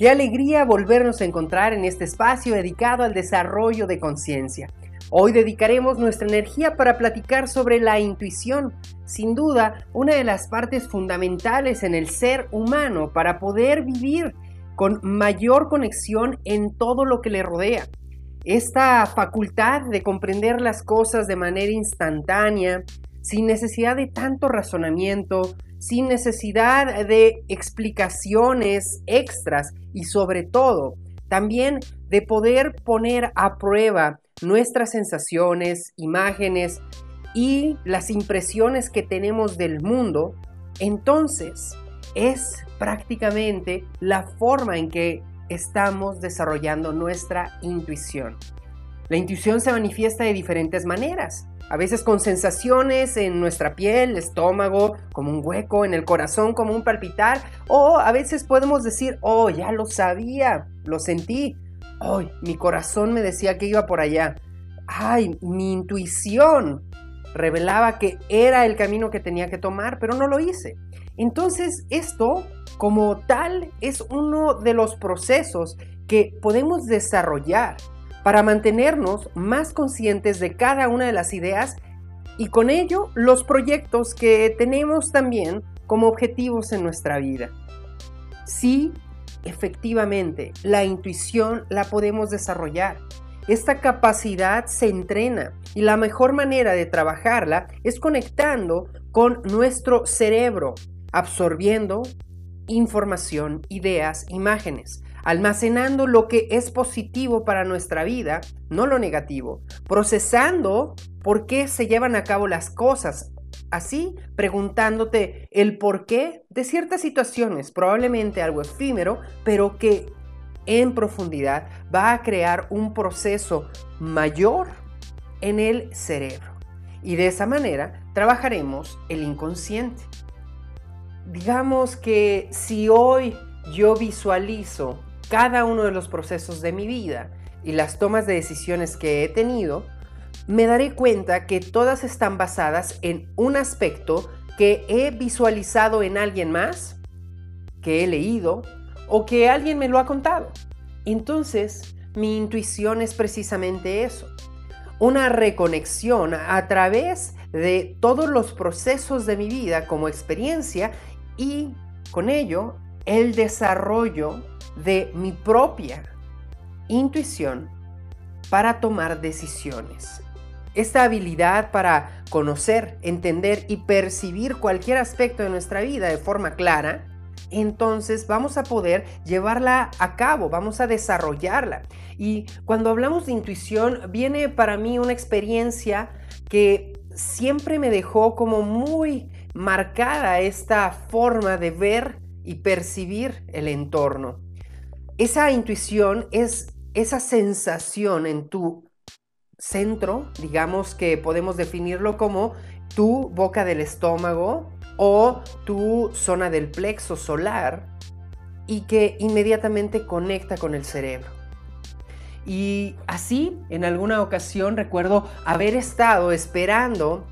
Qué alegría volvernos a encontrar en este espacio dedicado al desarrollo de conciencia. Hoy dedicaremos nuestra energía para platicar sobre la intuición, sin duda una de las partes fundamentales en el ser humano para poder vivir con mayor conexión en todo lo que le rodea. Esta facultad de comprender las cosas de manera instantánea, sin necesidad de tanto razonamiento, sin necesidad de explicaciones extras y sobre todo también de poder poner a prueba nuestras sensaciones, imágenes y las impresiones que tenemos del mundo, entonces es prácticamente la forma en que estamos desarrollando nuestra intuición. La intuición se manifiesta de diferentes maneras a veces con sensaciones en nuestra piel, estómago, como un hueco, en el corazón, como un palpitar, o a veces podemos decir, oh, ya lo sabía, lo sentí, oh, mi corazón me decía que iba por allá, ay, mi intuición revelaba que era el camino que tenía que tomar, pero no lo hice. Entonces, esto como tal es uno de los procesos que podemos desarrollar para mantenernos más conscientes de cada una de las ideas y con ello los proyectos que tenemos también como objetivos en nuestra vida. Sí, efectivamente, la intuición la podemos desarrollar. Esta capacidad se entrena y la mejor manera de trabajarla es conectando con nuestro cerebro, absorbiendo información, ideas, imágenes almacenando lo que es positivo para nuestra vida, no lo negativo, procesando por qué se llevan a cabo las cosas, así preguntándote el porqué de ciertas situaciones, probablemente algo efímero, pero que en profundidad va a crear un proceso mayor en el cerebro. Y de esa manera trabajaremos el inconsciente. Digamos que si hoy yo visualizo cada uno de los procesos de mi vida y las tomas de decisiones que he tenido, me daré cuenta que todas están basadas en un aspecto que he visualizado en alguien más, que he leído o que alguien me lo ha contado. Entonces, mi intuición es precisamente eso, una reconexión a través de todos los procesos de mi vida como experiencia y con ello el desarrollo de mi propia intuición para tomar decisiones. Esta habilidad para conocer, entender y percibir cualquier aspecto de nuestra vida de forma clara, entonces vamos a poder llevarla a cabo, vamos a desarrollarla. Y cuando hablamos de intuición, viene para mí una experiencia que siempre me dejó como muy marcada esta forma de ver y percibir el entorno. Esa intuición es esa sensación en tu centro, digamos que podemos definirlo como tu boca del estómago o tu zona del plexo solar y que inmediatamente conecta con el cerebro. Y así, en alguna ocasión recuerdo haber estado esperando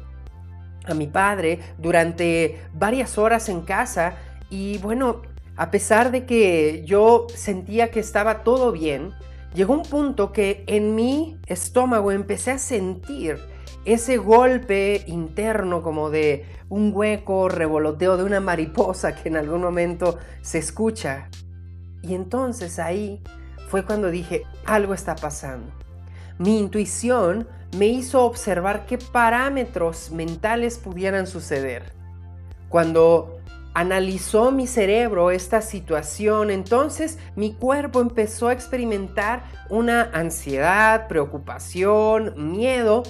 a mi padre durante varias horas en casa y bueno, a pesar de que yo sentía que estaba todo bien, llegó un punto que en mi estómago empecé a sentir ese golpe interno como de un hueco, revoloteo de una mariposa que en algún momento se escucha. Y entonces ahí fue cuando dije, algo está pasando. Mi intuición me hizo observar qué parámetros mentales pudieran suceder. Cuando analizó mi cerebro esta situación, entonces mi cuerpo empezó a experimentar una ansiedad, preocupación, miedo,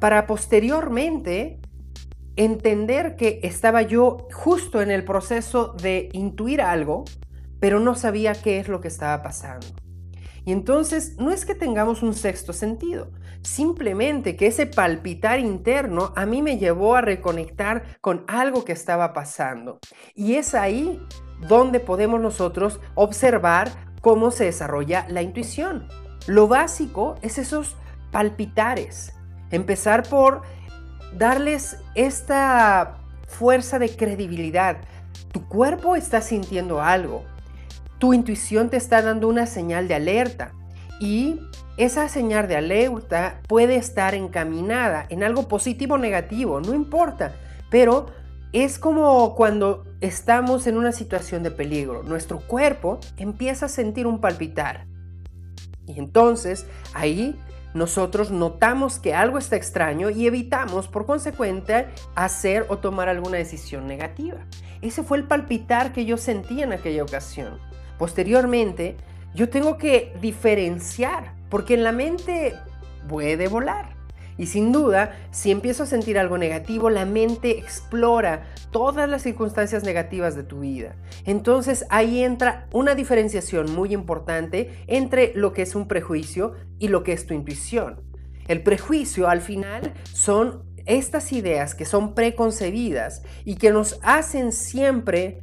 para posteriormente entender que estaba yo justo en el proceso de intuir algo, pero no sabía qué es lo que estaba pasando. Y entonces no es que tengamos un sexto sentido, simplemente que ese palpitar interno a mí me llevó a reconectar con algo que estaba pasando. Y es ahí donde podemos nosotros observar cómo se desarrolla la intuición. Lo básico es esos palpitares. Empezar por darles esta fuerza de credibilidad. Tu cuerpo está sintiendo algo tu intuición te está dando una señal de alerta y esa señal de alerta puede estar encaminada en algo positivo o negativo, no importa, pero es como cuando estamos en una situación de peligro, nuestro cuerpo empieza a sentir un palpitar. Y entonces ahí nosotros notamos que algo está extraño y evitamos por consecuente hacer o tomar alguna decisión negativa. Ese fue el palpitar que yo sentí en aquella ocasión. Posteriormente, yo tengo que diferenciar, porque en la mente puede volar. Y sin duda, si empiezo a sentir algo negativo, la mente explora todas las circunstancias negativas de tu vida. Entonces ahí entra una diferenciación muy importante entre lo que es un prejuicio y lo que es tu intuición. El prejuicio al final son estas ideas que son preconcebidas y que nos hacen siempre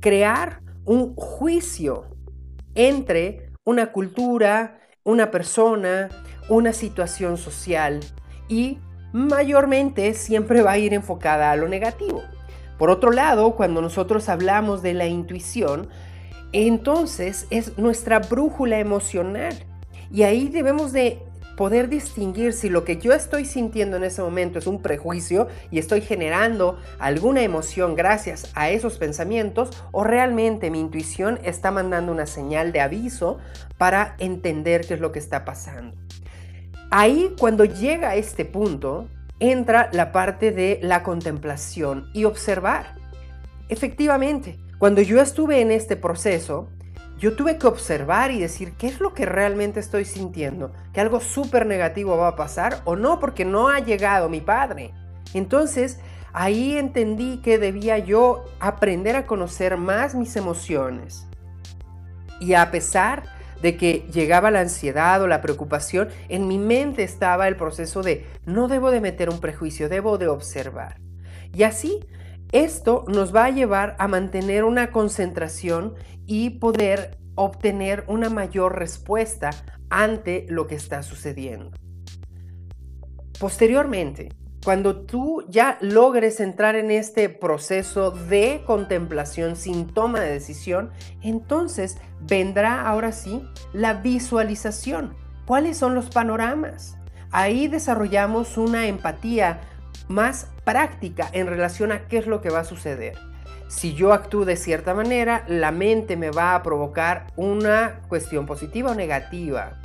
crear un juicio entre una cultura, una persona, una situación social y mayormente siempre va a ir enfocada a lo negativo. Por otro lado, cuando nosotros hablamos de la intuición, entonces es nuestra brújula emocional. Y ahí debemos de poder distinguir si lo que yo estoy sintiendo en ese momento es un prejuicio y estoy generando alguna emoción gracias a esos pensamientos o realmente mi intuición está mandando una señal de aviso para entender qué es lo que está pasando. Ahí cuando llega a este punto entra la parte de la contemplación y observar. Efectivamente, cuando yo estuve en este proceso, yo tuve que observar y decir qué es lo que realmente estoy sintiendo, que algo súper negativo va a pasar o no, porque no ha llegado mi padre. Entonces, ahí entendí que debía yo aprender a conocer más mis emociones. Y a pesar de que llegaba la ansiedad o la preocupación, en mi mente estaba el proceso de no debo de meter un prejuicio, debo de observar. Y así esto nos va a llevar a mantener una concentración y poder obtener una mayor respuesta ante lo que está sucediendo. Posteriormente, cuando tú ya logres entrar en este proceso de contemplación sin toma de decisión, entonces vendrá ahora sí la visualización. ¿Cuáles son los panoramas? Ahí desarrollamos una empatía más práctica en relación a qué es lo que va a suceder. Si yo actúo de cierta manera, la mente me va a provocar una cuestión positiva o negativa.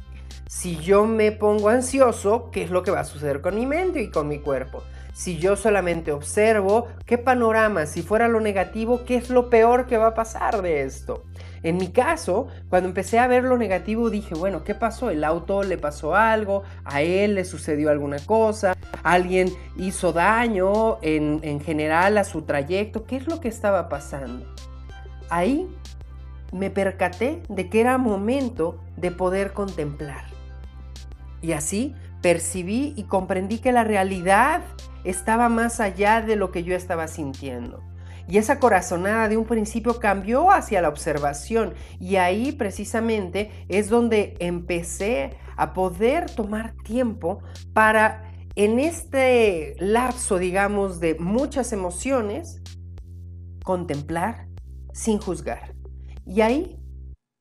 Si yo me pongo ansioso, ¿qué es lo que va a suceder con mi mente y con mi cuerpo? Si yo solamente observo, ¿qué panorama? Si fuera lo negativo, ¿qué es lo peor que va a pasar de esto? En mi caso, cuando empecé a ver lo negativo, dije, bueno, ¿qué pasó? El auto le pasó algo, a él le sucedió alguna cosa, alguien hizo daño en, en general a su trayecto, ¿qué es lo que estaba pasando? Ahí me percaté de que era momento de poder contemplar. Y así percibí y comprendí que la realidad estaba más allá de lo que yo estaba sintiendo. Y esa corazonada de un principio cambió hacia la observación y ahí precisamente es donde empecé a poder tomar tiempo para en este lapso, digamos, de muchas emociones, contemplar sin juzgar. Y ahí,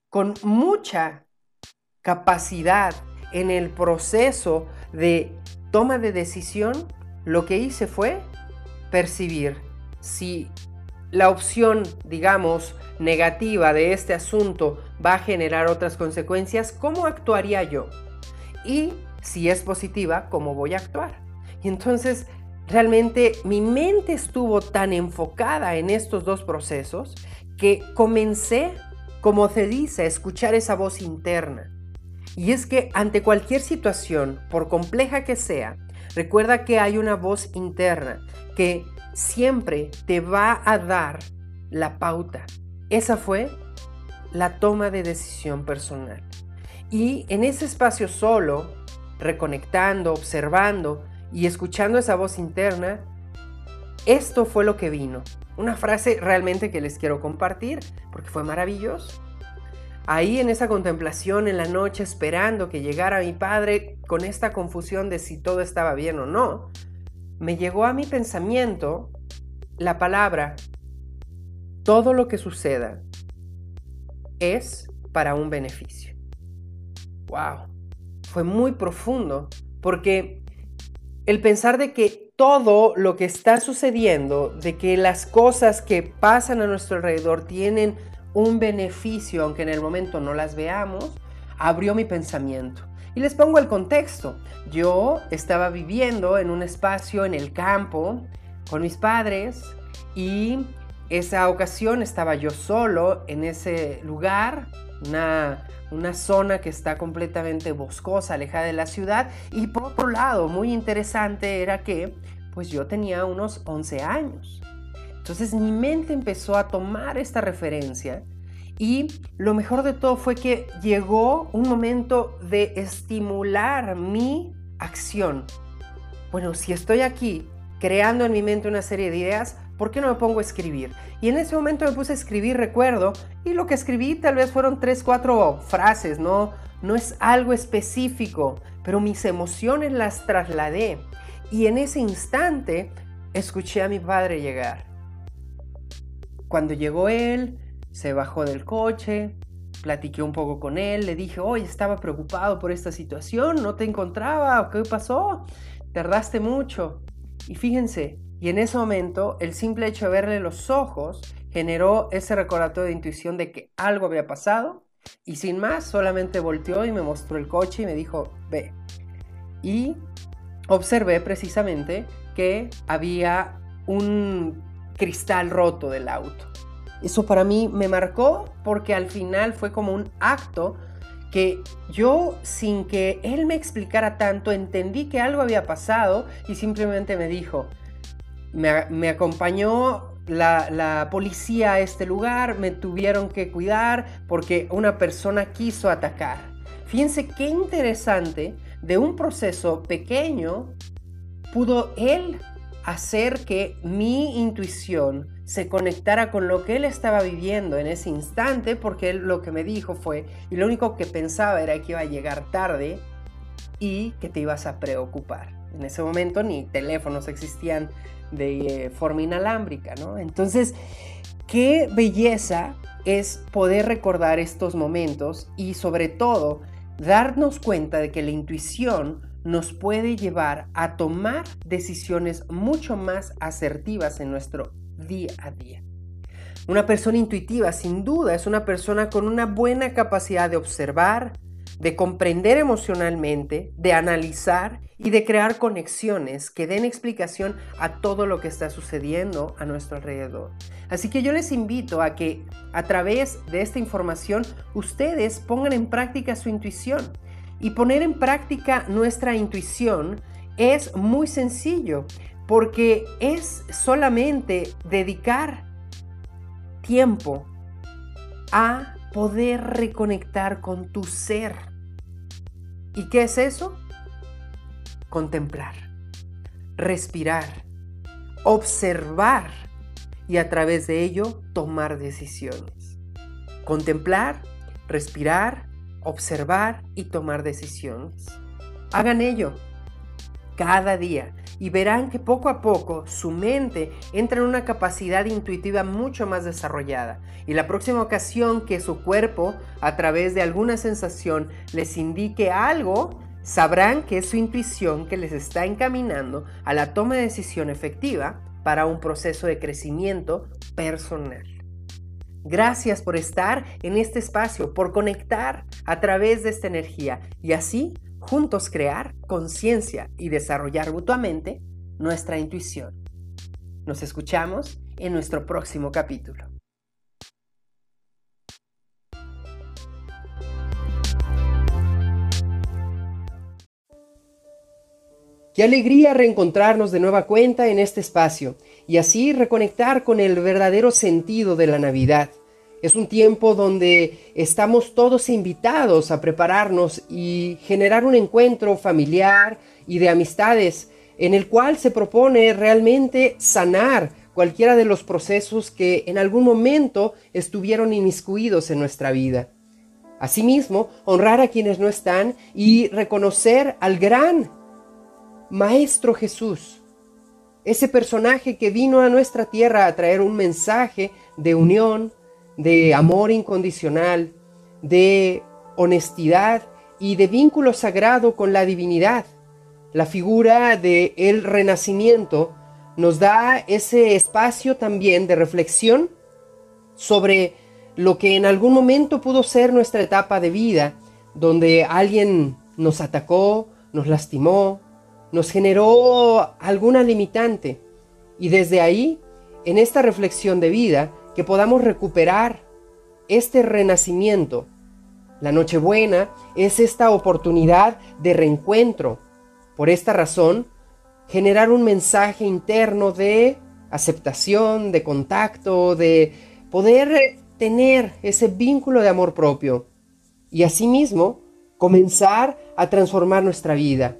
con mucha capacidad en el proceso de toma de decisión, lo que hice fue percibir si la opción, digamos, negativa de este asunto va a generar otras consecuencias, ¿cómo actuaría yo? Y si es positiva, ¿cómo voy a actuar? Y entonces, realmente mi mente estuvo tan enfocada en estos dos procesos que comencé, como se dice, a escuchar esa voz interna y es que ante cualquier situación, por compleja que sea, recuerda que hay una voz interna que siempre te va a dar la pauta. Esa fue la toma de decisión personal. Y en ese espacio solo, reconectando, observando y escuchando esa voz interna, esto fue lo que vino. Una frase realmente que les quiero compartir porque fue maravilloso. Ahí en esa contemplación en la noche esperando que llegara mi padre con esta confusión de si todo estaba bien o no, me llegó a mi pensamiento la palabra, todo lo que suceda es para un beneficio. ¡Wow! Fue muy profundo porque el pensar de que todo lo que está sucediendo, de que las cosas que pasan a nuestro alrededor tienen un beneficio, aunque en el momento no las veamos, abrió mi pensamiento. Y les pongo el contexto. Yo estaba viviendo en un espacio en el campo con mis padres y esa ocasión estaba yo solo en ese lugar, una, una zona que está completamente boscosa, alejada de la ciudad. Y por otro lado, muy interesante era que pues yo tenía unos 11 años. Entonces mi mente empezó a tomar esta referencia y lo mejor de todo fue que llegó un momento de estimular mi acción. Bueno, si estoy aquí creando en mi mente una serie de ideas, ¿por qué no me pongo a escribir? Y en ese momento me puse a escribir, recuerdo, y lo que escribí tal vez fueron tres, cuatro frases, no, no es algo específico, pero mis emociones las trasladé. Y en ese instante escuché a mi padre llegar. Cuando llegó él, se bajó del coche, platiqué un poco con él, le dije, oye, estaba preocupado por esta situación, no te encontraba, ¿qué pasó? Tardaste mucho. Y fíjense, y en ese momento el simple hecho de verle los ojos generó ese recordatorio de intuición de que algo había pasado y sin más solamente volteó y me mostró el coche y me dijo, ve. Y observé precisamente que había un cristal roto del auto. Eso para mí me marcó porque al final fue como un acto que yo sin que él me explicara tanto entendí que algo había pasado y simplemente me dijo, me, acompañó la, la, policía a este lugar, me tuvieron que cuidar porque una persona quiso atacar. Fíjense qué interesante, de un proceso pequeño pudo él hacer que mi intuición se conectara con lo que él estaba viviendo en ese instante, porque él lo que me dijo fue, y lo único que pensaba era que iba a llegar tarde y que te ibas a preocupar. En ese momento ni teléfonos existían de eh, forma inalámbrica, ¿no? Entonces, qué belleza es poder recordar estos momentos y sobre todo darnos cuenta de que la intuición nos puede llevar a tomar decisiones mucho más asertivas en nuestro día a día. Una persona intuitiva sin duda es una persona con una buena capacidad de observar, de comprender emocionalmente, de analizar y de crear conexiones que den explicación a todo lo que está sucediendo a nuestro alrededor. Así que yo les invito a que a través de esta información ustedes pongan en práctica su intuición. Y poner en práctica nuestra intuición es muy sencillo porque es solamente dedicar tiempo a poder reconectar con tu ser. ¿Y qué es eso? Contemplar, respirar, observar y a través de ello tomar decisiones. Contemplar, respirar, observar y tomar decisiones. Hagan ello cada día y verán que poco a poco su mente entra en una capacidad intuitiva mucho más desarrollada y la próxima ocasión que su cuerpo a través de alguna sensación les indique algo, sabrán que es su intuición que les está encaminando a la toma de decisión efectiva para un proceso de crecimiento personal. Gracias por estar en este espacio, por conectar a través de esta energía y así juntos crear conciencia y desarrollar mutuamente nuestra intuición. Nos escuchamos en nuestro próximo capítulo. Qué alegría reencontrarnos de nueva cuenta en este espacio y así reconectar con el verdadero sentido de la Navidad. Es un tiempo donde estamos todos invitados a prepararnos y generar un encuentro familiar y de amistades en el cual se propone realmente sanar cualquiera de los procesos que en algún momento estuvieron inmiscuidos en nuestra vida. Asimismo, honrar a quienes no están y reconocer al gran Maestro Jesús, ese personaje que vino a nuestra tierra a traer un mensaje de unión, de amor incondicional, de honestidad y de vínculo sagrado con la divinidad. La figura de el renacimiento nos da ese espacio también de reflexión sobre lo que en algún momento pudo ser nuestra etapa de vida, donde alguien nos atacó, nos lastimó, nos generó alguna limitante. Y desde ahí, en esta reflexión de vida, que podamos recuperar este renacimiento. La Nochebuena es esta oportunidad de reencuentro. Por esta razón, generar un mensaje interno de aceptación, de contacto, de poder tener ese vínculo de amor propio y asimismo comenzar a transformar nuestra vida.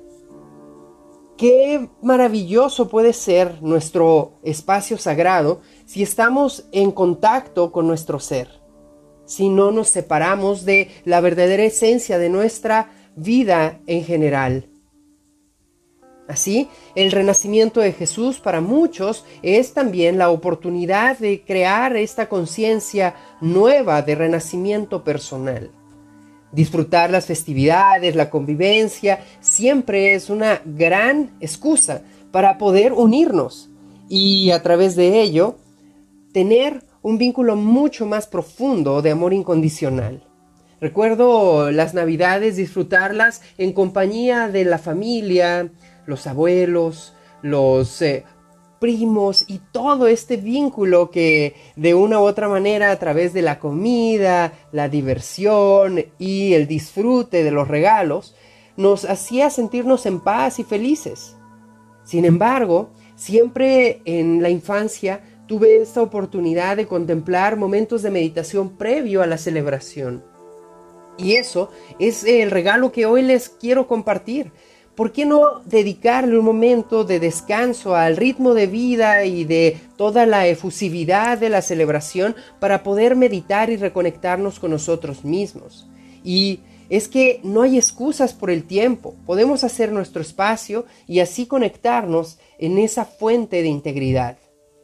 Qué maravilloso puede ser nuestro espacio sagrado si estamos en contacto con nuestro ser, si no nos separamos de la verdadera esencia de nuestra vida en general. Así, el renacimiento de Jesús para muchos es también la oportunidad de crear esta conciencia nueva de renacimiento personal. Disfrutar las festividades, la convivencia, siempre es una gran excusa para poder unirnos y a través de ello tener un vínculo mucho más profundo de amor incondicional. Recuerdo las navidades, disfrutarlas en compañía de la familia, los abuelos, los eh, primos y todo este vínculo que de una u otra manera a través de la comida, la diversión y el disfrute de los regalos nos hacía sentirnos en paz y felices. Sin embargo, siempre en la infancia tuve esta oportunidad de contemplar momentos de meditación previo a la celebración. Y eso es el regalo que hoy les quiero compartir. ¿por qué no dedicarle un momento de descanso al ritmo de vida y de toda la efusividad de la celebración para poder meditar y reconectarnos con nosotros mismos? Y es que no hay excusas por el tiempo, podemos hacer nuestro espacio y así conectarnos en esa fuente de integridad.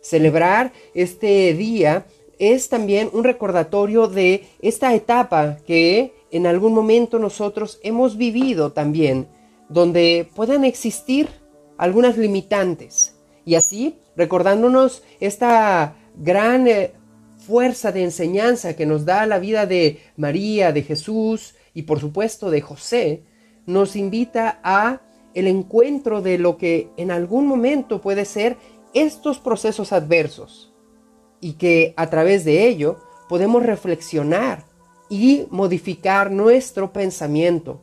Celebrar este día es también un recordatorio de esta etapa que en algún momento nosotros hemos vivido también donde puedan existir algunas limitantes. Y así, recordándonos esta gran eh, fuerza de enseñanza que nos da la vida de María, de Jesús y por supuesto de José, nos invita a el encuentro de lo que en algún momento puede ser estos procesos adversos y que a través de ello podemos reflexionar y modificar nuestro pensamiento,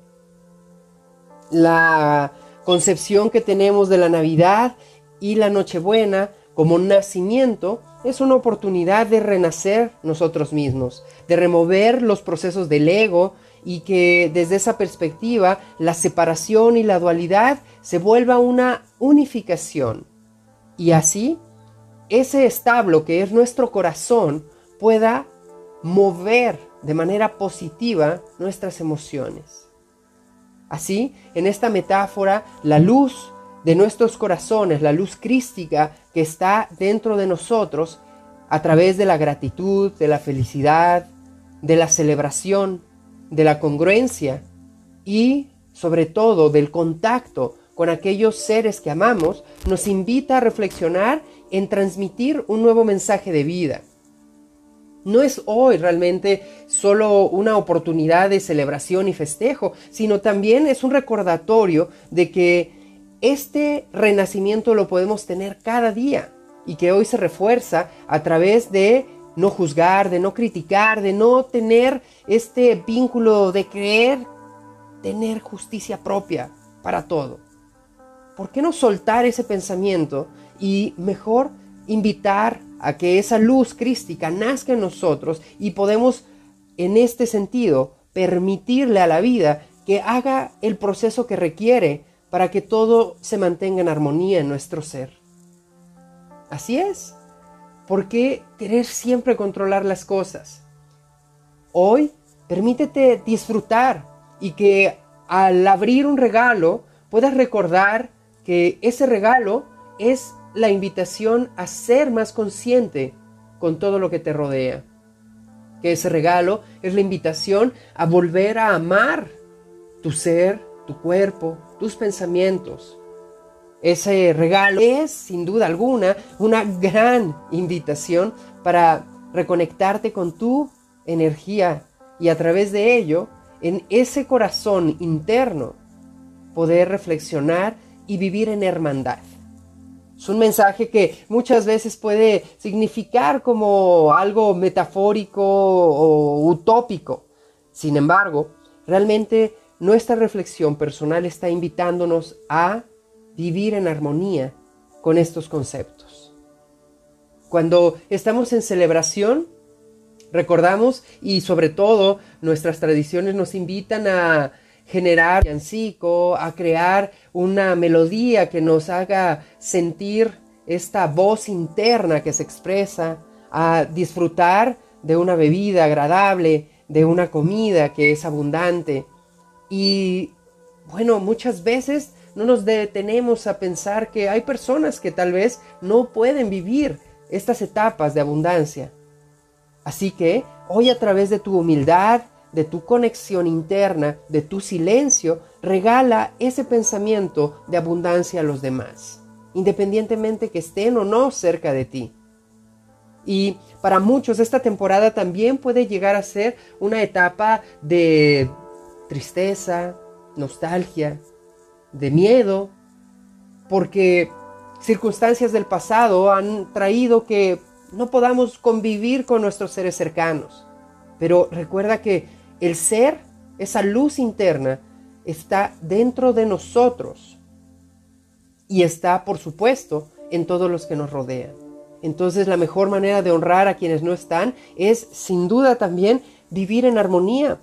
la concepción que tenemos de la Navidad y la Nochebuena como nacimiento es una oportunidad de renacer nosotros mismos, de remover los procesos del ego y que desde esa perspectiva la separación y la dualidad se vuelva una unificación. Y así ese establo que es nuestro corazón pueda mover de manera positiva nuestras emociones. Así, en esta metáfora, la luz de nuestros corazones, la luz crística que está dentro de nosotros, a través de la gratitud, de la felicidad, de la celebración, de la congruencia y sobre todo del contacto con aquellos seres que amamos, nos invita a reflexionar en transmitir un nuevo mensaje de vida no es hoy realmente solo una oportunidad de celebración y festejo, sino también es un recordatorio de que este renacimiento lo podemos tener cada día y que hoy se refuerza a través de no juzgar, de no criticar, de no tener este vínculo de creer, tener justicia propia para todo. ¿Por qué no soltar ese pensamiento y mejor invitar a que esa luz crística nazca en nosotros y podemos en este sentido permitirle a la vida que haga el proceso que requiere para que todo se mantenga en armonía en nuestro ser. Así es. ¿Por qué querer siempre controlar las cosas? Hoy permítete disfrutar y que al abrir un regalo puedas recordar que ese regalo es la invitación a ser más consciente con todo lo que te rodea. que ese regalo es la invitación a volver a amar tu ser, tu cuerpo, tus pensamientos. Ese regalo es, sin duda alguna, una gran invitación para reconectarte con tu energía y a través de ello, en ese corazón interno, poder reflexionar y vivir en hermandad. Es un mensaje que muchas veces puede significar como algo metafórico o utópico. Sin embargo, realmente nuestra reflexión personal está invitándonos a vivir en armonía con estos conceptos. Cuando estamos en celebración, recordamos y sobre todo nuestras tradiciones nos invitan a generar villancico, a crear una melodía que nos haga sentir esta voz interna que se expresa, a disfrutar de una bebida agradable, de una comida que es abundante. Y bueno, muchas veces no nos detenemos a pensar que hay personas que tal vez no pueden vivir estas etapas de abundancia. Así que hoy a través de tu humildad, de tu conexión interna, de tu silencio, regala ese pensamiento de abundancia a los demás, independientemente que estén o no cerca de ti. Y para muchos esta temporada también puede llegar a ser una etapa de tristeza, nostalgia, de miedo, porque circunstancias del pasado han traído que no podamos convivir con nuestros seres cercanos. Pero recuerda que el ser, esa luz interna, está dentro de nosotros y está, por supuesto, en todos los que nos rodean. Entonces la mejor manera de honrar a quienes no están es, sin duda también, vivir en armonía.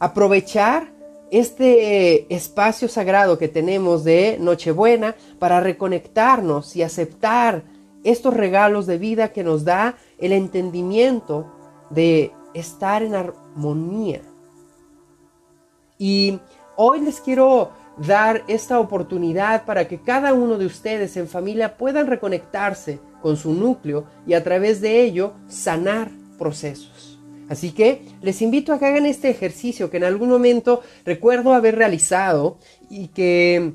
Aprovechar este espacio sagrado que tenemos de Nochebuena para reconectarnos y aceptar estos regalos de vida que nos da el entendimiento de estar en armonía. Y hoy les quiero dar esta oportunidad para que cada uno de ustedes en familia puedan reconectarse con su núcleo y a través de ello sanar procesos. Así que les invito a que hagan este ejercicio que en algún momento recuerdo haber realizado y que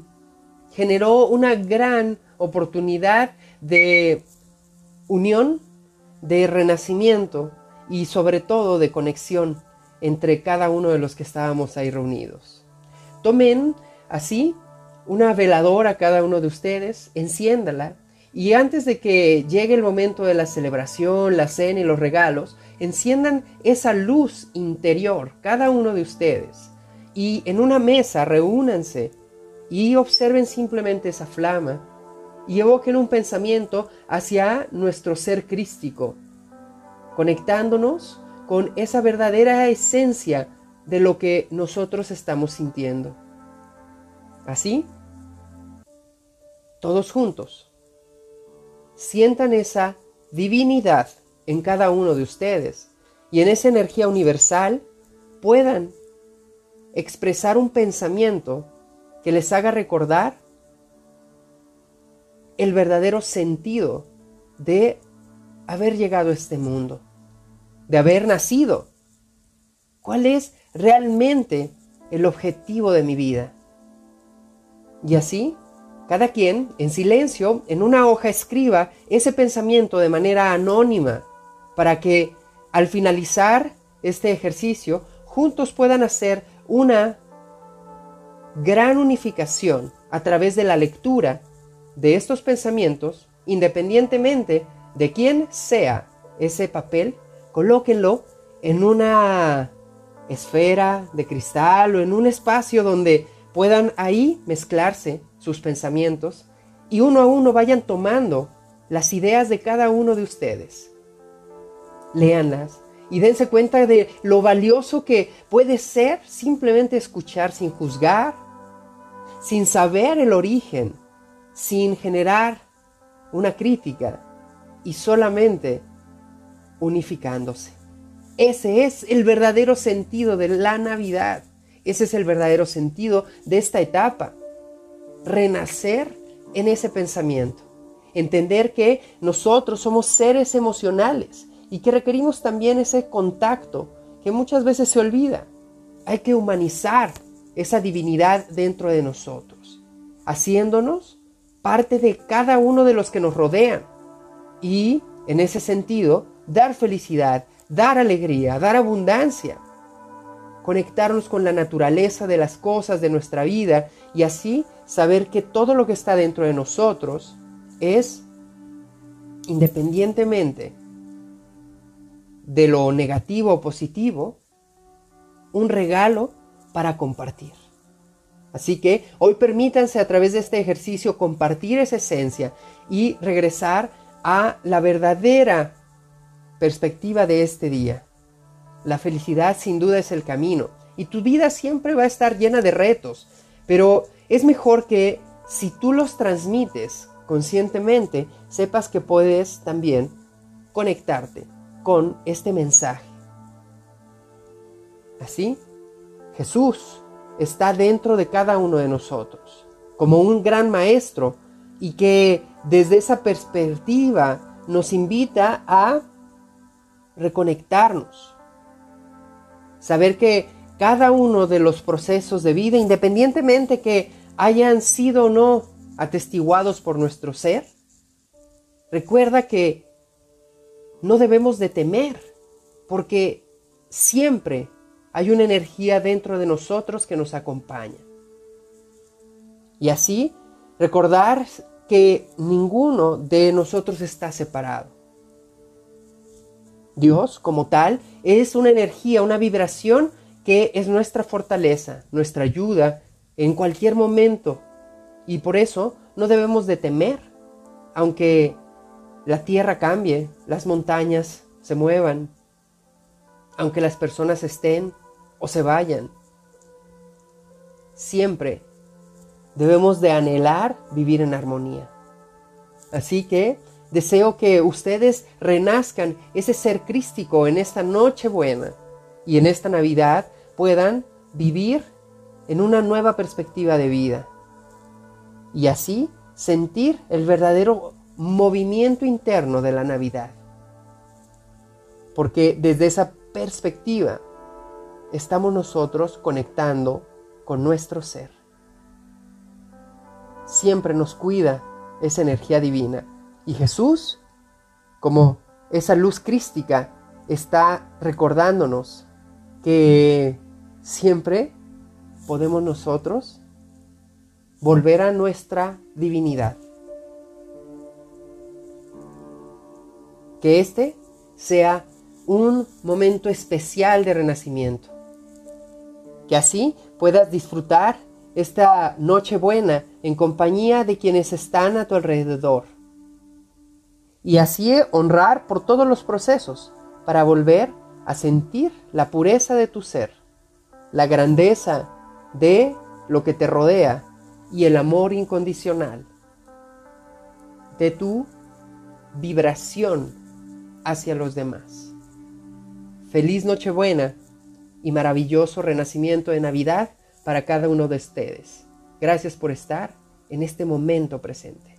generó una gran oportunidad de unión, de renacimiento y sobre todo de conexión entre cada uno de los que estábamos ahí reunidos. Tomen así una veladora cada uno de ustedes, enciéndala y antes de que llegue el momento de la celebración, la cena y los regalos, enciendan esa luz interior, cada uno de ustedes, y en una mesa reúnanse y observen simplemente esa flama y evoquen un pensamiento hacia nuestro ser crístico, conectándonos con esa verdadera esencia de lo que nosotros estamos sintiendo. Así, todos juntos, sientan esa divinidad en cada uno de ustedes y en esa energía universal puedan expresar un pensamiento que les haga recordar el verdadero sentido de haber llegado a este mundo, de haber nacido. ¿Cuál es realmente el objetivo de mi vida? Y así, cada quien, en silencio, en una hoja escriba ese pensamiento de manera anónima, para que al finalizar este ejercicio, juntos puedan hacer una gran unificación a través de la lectura de estos pensamientos, independientemente de quién sea ese papel, colóquenlo en una esfera de cristal o en un espacio donde puedan ahí mezclarse sus pensamientos y uno a uno vayan tomando las ideas de cada uno de ustedes. Léanlas y dense cuenta de lo valioso que puede ser simplemente escuchar sin juzgar, sin saber el origen sin generar una crítica y solamente unificándose. Ese es el verdadero sentido de la Navidad. Ese es el verdadero sentido de esta etapa. Renacer en ese pensamiento. Entender que nosotros somos seres emocionales y que requerimos también ese contacto que muchas veces se olvida. Hay que humanizar esa divinidad dentro de nosotros, haciéndonos parte de cada uno de los que nos rodean y, en ese sentido, dar felicidad, dar alegría, dar abundancia, conectarnos con la naturaleza de las cosas de nuestra vida y así saber que todo lo que está dentro de nosotros es, independientemente de lo negativo o positivo, un regalo para compartir. Así que hoy permítanse a través de este ejercicio compartir esa esencia y regresar a la verdadera perspectiva de este día. La felicidad sin duda es el camino y tu vida siempre va a estar llena de retos, pero es mejor que si tú los transmites conscientemente, sepas que puedes también conectarte con este mensaje. Así, Jesús está dentro de cada uno de nosotros, como un gran maestro, y que desde esa perspectiva nos invita a reconectarnos. Saber que cada uno de los procesos de vida, independientemente que hayan sido o no atestiguados por nuestro ser, recuerda que no debemos de temer, porque siempre hay una energía dentro de nosotros que nos acompaña. Y así, recordar que ninguno de nosotros está separado. Dios, como tal, es una energía, una vibración que es nuestra fortaleza, nuestra ayuda en cualquier momento. Y por eso no debemos de temer, aunque la tierra cambie, las montañas se muevan, aunque las personas estén o se vayan. Siempre debemos de anhelar vivir en armonía. Así que deseo que ustedes renazcan ese ser crístico en esta noche buena y en esta Navidad puedan vivir en una nueva perspectiva de vida y así sentir el verdadero movimiento interno de la Navidad. Porque desde esa perspectiva estamos nosotros conectando con nuestro ser. Siempre nos cuida esa energía divina. Y Jesús, como esa luz crística, está recordándonos que siempre podemos nosotros volver a nuestra divinidad. Que este sea un momento especial de renacimiento que así puedas disfrutar esta noche buena en compañía de quienes están a tu alrededor. Y así honrar por todos los procesos para volver a sentir la pureza de tu ser, la grandeza de lo que te rodea y el amor incondicional de tu vibración hacia los demás. Feliz Nochebuena y maravilloso renacimiento de Navidad para cada uno de ustedes. Gracias por estar en este momento presente.